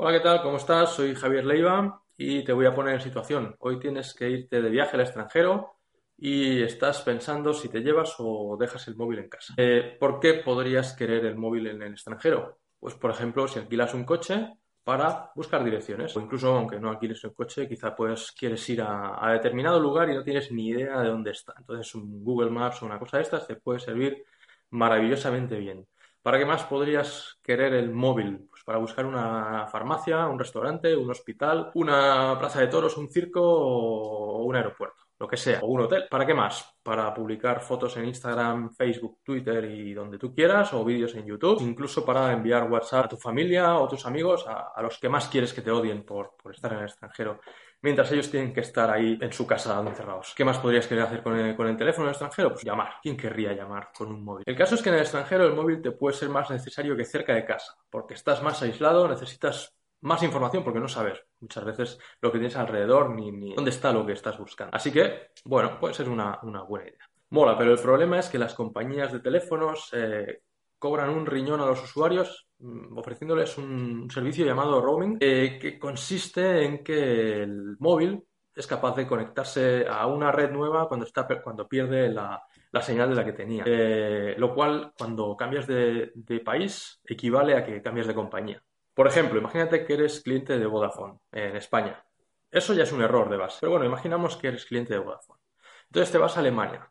Hola, ¿qué tal? ¿Cómo estás? Soy Javier Leiva y te voy a poner en situación. Hoy tienes que irte de viaje al extranjero y estás pensando si te llevas o dejas el móvil en casa. Eh, ¿por qué podrías querer el móvil en el extranjero? Pues, por ejemplo, si alquilas un coche para buscar direcciones o incluso aunque no alquiles un coche, quizá pues quieres ir a, a determinado lugar y no tienes ni idea de dónde está. Entonces, un Google Maps o una cosa de estas te puede servir maravillosamente bien. ¿Para qué más podrías querer el móvil? Para buscar una farmacia, un restaurante, un hospital, una plaza de toros, un circo o un aeropuerto, lo que sea, o un hotel. ¿Para qué más? Para publicar fotos en Instagram, Facebook, Twitter y donde tú quieras, o vídeos en YouTube, incluso para enviar WhatsApp a tu familia o tus amigos, a, los que más quieres que te odien por, por estar en el extranjero mientras ellos tienen que estar ahí en su casa encerrados. ¿Qué más podrías querer hacer con el teléfono en el extranjero? Pues llamar. ¿Quién querría llamar con un móvil? El caso es que en el extranjero el móvil te puede ser más necesario que cerca de casa, porque estás más aislado, necesitas más información porque no sabes muchas veces lo que tienes alrededor ni, dónde está lo que estás buscando. Así que, bueno, puede ser una, una buena idea. Mola, pero el problema es que las compañías de teléfonos eh, cobran un riñón a los usuarios mm, ofreciéndoles un servicio llamado roaming eh, que consiste en que el móvil es capaz de conectarse a una red nueva cuando, está, cuando pierde la, la señal de la que tenía. Eh, lo cual, cuando cambias de, de, país, equivale a que cambias de compañía. Por ejemplo, imagínate que eres cliente de Vodafone en España. Eso ya es un error de base. Pero bueno, imaginamos que eres cliente de Vodafone. Entonces te vas a Alemania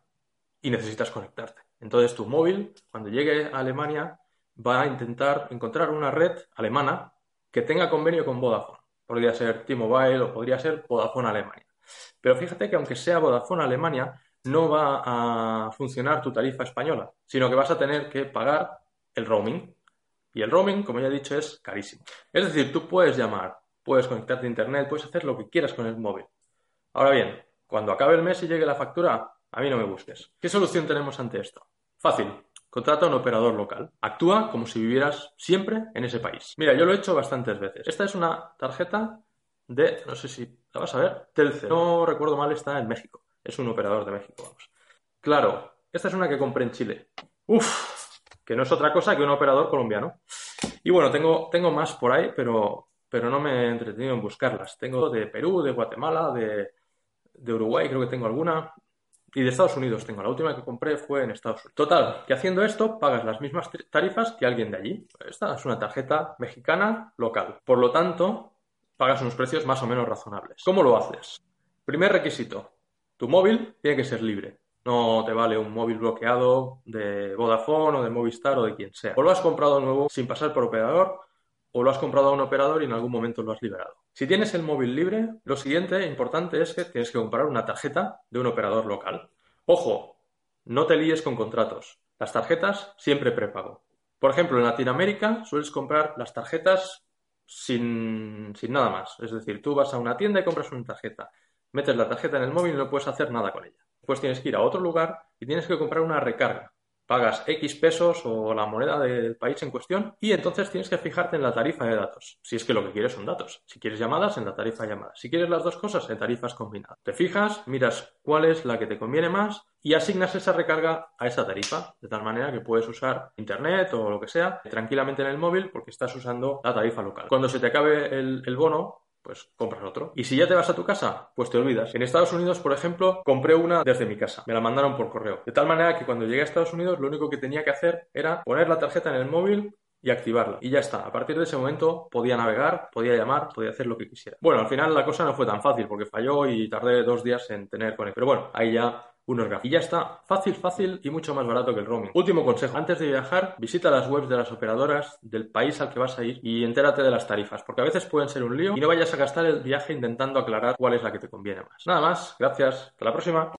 y necesitas conectarte. Entonces tu móvil, cuando llegue a Alemania, va a intentar encontrar una red alemana que tenga convenio con Vodafone. Podría ser T-Mobile o podría ser Vodafone Alemania. Pero fíjate que aunque sea Vodafone Alemania, no va a funcionar tu tarifa española, sino que vas a tener que pagar el roaming. Y el roaming, como ya he dicho, es carísimo. Es decir, tú puedes llamar, puedes conectarte a Internet, puedes hacer lo que quieras con el móvil. Ahora bien, cuando acabe el mes y llegue la factura, a mí no me busques. ¿Qué solución tenemos ante esto? Fácil. Contrata a un operador local. Actúa como si vivieras siempre en ese país. Mira, yo lo he hecho bastantes veces. Esta es una tarjeta de, no sé si la vas a ver, Telcel. No recuerdo mal, está en México. Es un operador de México, vamos. Claro, esta es una que compré en Chile. Uf, que no es otra cosa que un operador colombiano. Y bueno, tengo, tengo más por ahí, pero, pero no me he entretenido en buscarlas. Tengo de Perú, de Guatemala, de, de Uruguay, creo que tengo alguna. Y de Estados Unidos tengo. La última que compré fue en Estados Unidos. Total, que haciendo esto pagas las mismas tarifas que alguien de allí. Esta es una tarjeta mexicana local. Por lo tanto, pagas unos precios más o menos razonables. ¿Cómo lo haces? Primer requisito. Tu móvil tiene que ser libre. No te vale un móvil bloqueado de Vodafone o de Movistar o de quien sea. O lo has comprado nuevo sin pasar por operador o lo has comprado a un operador y en algún momento lo has liberado. Si tienes el móvil libre, lo siguiente importante es que tienes que comprar una tarjeta de un operador local. Ojo, no te líes con contratos. Las tarjetas siempre prepago. Por ejemplo, en Latinoamérica sueles comprar las tarjetas sin, sin nada más. Es decir, tú vas a una tienda y compras una tarjeta. Metes la tarjeta en el móvil y no puedes hacer nada con ella. Pues tienes que ir a otro lugar y tienes que comprar una recarga pagas X pesos o la moneda del país en cuestión y entonces tienes que fijarte en la tarifa de datos. Si es que lo que quieres son datos. Si quieres llamadas, en la tarifa de llamadas. Si quieres las dos cosas, en tarifas combinadas. Te fijas, miras cuál es la que te conviene más y asignas esa recarga a esa tarifa, de tal manera que puedes usar internet o lo que sea tranquilamente en el móvil porque estás usando la tarifa local. Cuando se te acabe el, el bono, pues compras otro. Y si ya te vas a tu casa, pues te olvidas. En Estados Unidos, por ejemplo, compré una desde mi casa. Me la mandaron por correo. De tal manera que cuando llegué a Estados Unidos, lo único que tenía que hacer era poner la tarjeta en el móvil y activarla. Y ya está. A partir de ese momento podía navegar, podía llamar, podía hacer lo que quisiera. Bueno, al final la cosa no fue tan fácil porque falló y tardé dos días en tener con él. Pero bueno, ahí ya unos gafas. Y ya está, fácil, fácil y mucho más barato que el roaming. Último consejo, antes de viajar, visita las webs de las operadoras del país al que vas a ir y entérate de las tarifas, porque a veces pueden ser un lío y no vayas a gastar el viaje intentando aclarar cuál es la que te conviene más. Nada más, gracias, hasta la próxima.